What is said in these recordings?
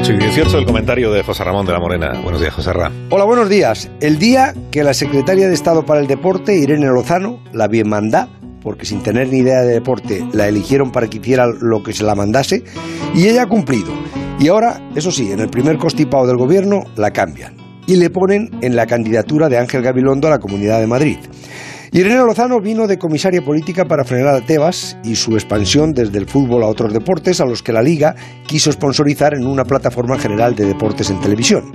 8 y 18, el comentario de José Ramón de la Morena. Buenos días, José Ramón. Hola, buenos días. El día que la secretaria de Estado para el Deporte, Irene Lozano, la bien mandá, porque sin tener ni idea de deporte la eligieron para que hiciera lo que se la mandase, y ella ha cumplido. Y ahora, eso sí, en el primer constipado del gobierno la cambian y le ponen en la candidatura de Ángel Gabilondo a la Comunidad de Madrid. Irene Lozano vino de comisaria política para frenar a Tebas y su expansión desde el fútbol a otros deportes a los que la Liga quiso sponsorizar en una plataforma general de deportes en televisión.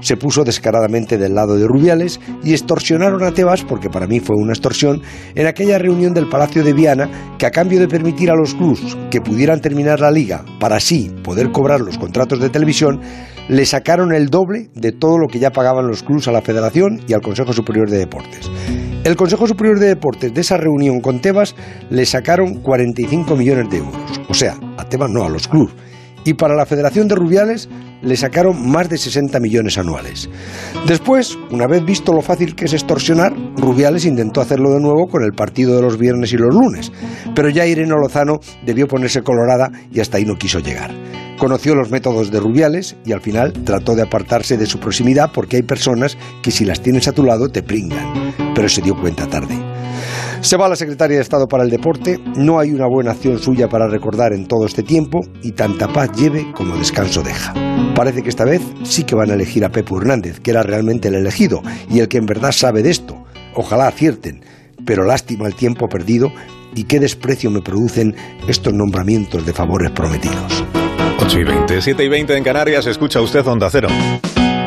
Se puso descaradamente del lado de Rubiales y extorsionaron a Tebas, porque para mí fue una extorsión, en aquella reunión del Palacio de Viana que a cambio de permitir a los clubs que pudieran terminar la liga para así poder cobrar los contratos de televisión, le sacaron el doble de todo lo que ya pagaban los clubs a la Federación y al Consejo Superior de Deportes. El Consejo Superior de Deportes de esa reunión con Tebas le sacaron 45 millones de euros. O sea, a Tebas no, a los clubes. Y para la Federación de Rubiales le sacaron más de 60 millones anuales. Después, una vez visto lo fácil que es extorsionar, Rubiales intentó hacerlo de nuevo con el partido de los viernes y los lunes. Pero ya Irene Lozano debió ponerse colorada y hasta ahí no quiso llegar. Conoció los métodos de Rubiales y al final trató de apartarse de su proximidad porque hay personas que si las tienes a tu lado te pringan. Pero se dio cuenta tarde. Se va la secretaria de Estado para el Deporte, no hay una buena acción suya para recordar en todo este tiempo y tanta paz lleve como descanso deja. Parece que esta vez sí que van a elegir a Pepe Hernández, que era realmente el elegido y el que en verdad sabe de esto. Ojalá acierten, pero lástima el tiempo perdido y qué desprecio me producen estos nombramientos de favores prometidos. 8 y 20, 7 y 20 en Canarias, escucha usted Onda Cero.